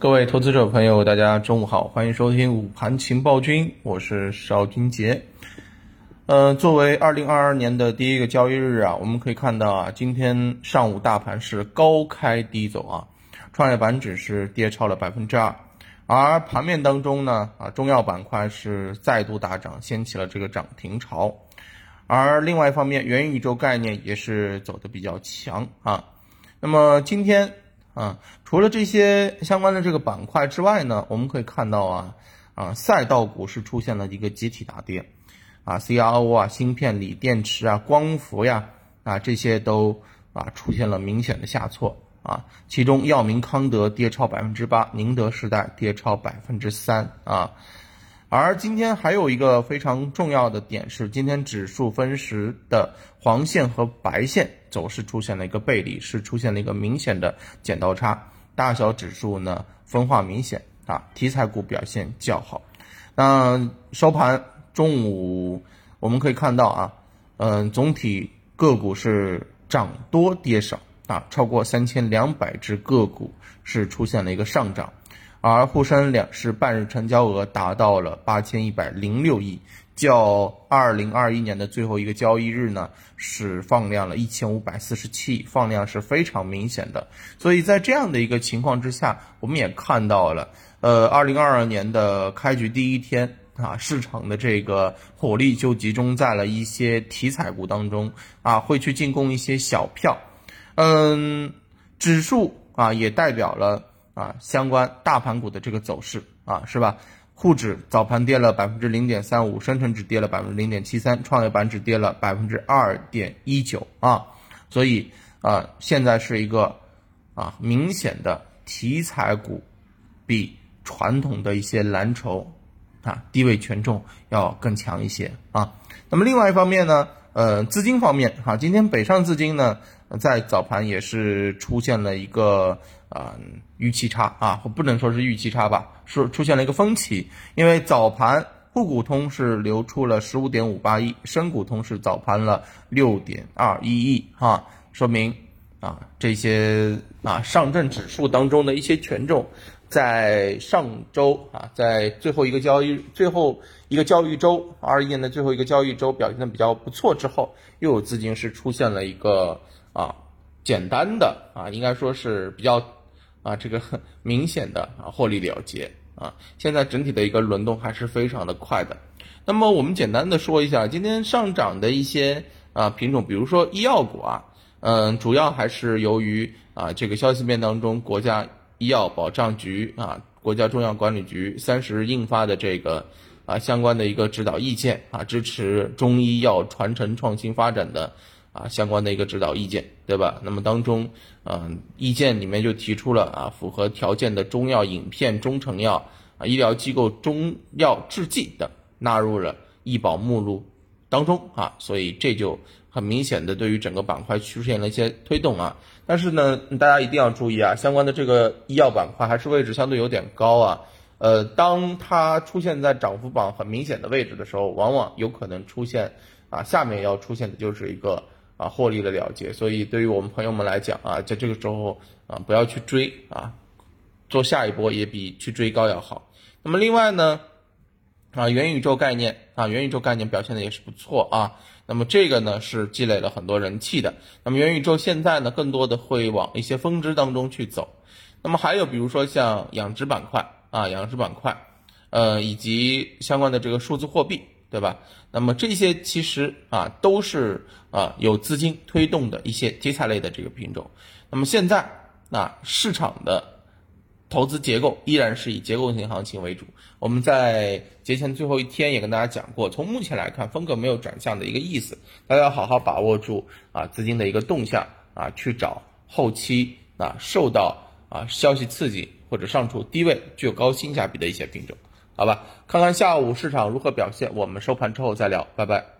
各位投资者朋友，大家中午好，欢迎收听午盘情报君，我是邵军杰。呃，作为二零二二年的第一个交易日啊，我们可以看到啊，今天上午大盘是高开低走啊，创业板指是跌超了百分之二，而盘面当中呢啊，中药板块是再度大涨，掀起了这个涨停潮，而另外一方面，元宇宙概念也是走的比较强啊。那么今天。啊，除了这些相关的这个板块之外呢，我们可以看到啊，啊，赛道股是出现了一个集体大跌，啊，CRO 啊，芯片、锂电池啊，光伏呀，啊，这些都啊出现了明显的下挫啊，其中药明康德跌超百分之八，宁德时代跌超百分之三啊。而今天还有一个非常重要的点是，今天指数分时的黄线和白线走势出现了一个背离，是出现了一个明显的剪刀差，大小指数呢分化明显啊，题材股表现较好。那收盘中午我们可以看到啊，嗯，总体个股是涨多跌少啊，超过三千两百只个股是出现了一个上涨。而沪深两市半日成交额达到了八千一百零六亿，较二零二一年的最后一个交易日呢是放量了一千五百四十七亿，放量是非常明显的。所以在这样的一个情况之下，我们也看到了，呃，二零二二年的开局第一天啊，市场的这个火力就集中在了一些题材股当中啊，会去进攻一些小票，嗯，指数啊也代表了。啊，相关大盘股的这个走势啊，是吧？沪指早盘跌了百分之零点三五，深成指跌了百分之零点七三，创业板指跌了百分之二点一九啊。所以啊，现在是一个啊明显的题材股比传统的一些蓝筹啊低位权重要更强一些啊。那么另外一方面呢，呃，资金方面哈，今天北上资金呢在早盘也是出现了一个。啊，预期差啊，不能说是预期差吧，是出现了一个分歧。因为早盘沪股通是流出了十五点五八亿，深股通是早盘了六点二一亿，哈，说明啊这些啊上证指数当中的一些权重，在上周啊，在最后一个交易最后一个交易周，二一年的最后一个交易周表现的比较不错之后，又有资金是出现了一个啊简单的啊，应该说是比较。啊，这个很明显的啊，获利了结啊，现在整体的一个轮动还是非常的快的。那么我们简单的说一下今天上涨的一些啊品种，比如说医药股啊，嗯，主要还是由于啊这个消息面当中，国家医药保障局啊，国家中药管理局三十日印发的这个啊相关的一个指导意见啊，支持中医药传承创新发展的。啊，相关的一个指导意见，对吧？那么当中，嗯，意见里面就提出了啊，符合条件的中药饮片、中成药啊，医疗机构中药制剂等纳入了医保目录当中啊，所以这就很明显的对于整个板块出现了一些推动啊。但是呢，大家一定要注意啊，相关的这个医药板块还是位置相对有点高啊。呃，当它出现在涨幅榜很明显的位置的时候，往往有可能出现啊，下面要出现的就是一个。啊，获利的了结，所以对于我们朋友们来讲啊，在这个时候啊，不要去追啊，做下一波也比去追高要好。那么另外呢，啊，元宇宙概念啊，元宇宙概念表现的也是不错啊。那么这个呢是积累了很多人气的。那么元宇宙现在呢，更多的会往一些分支当中去走。那么还有比如说像养殖板块啊，养殖板块，呃，以及相关的这个数字货币。对吧？那么这些其实啊都是啊有资金推动的一些题材类的这个品种。那么现在啊市场的投资结构依然是以结构性行情为主。我们在节前最后一天也跟大家讲过，从目前来看风格没有转向的一个意思，大家要好好把握住啊资金的一个动向啊，去找后期啊受到啊消息刺激或者上处低位具有高性价比的一些品种。好吧，看看下午市场如何表现，我们收盘之后再聊，拜拜。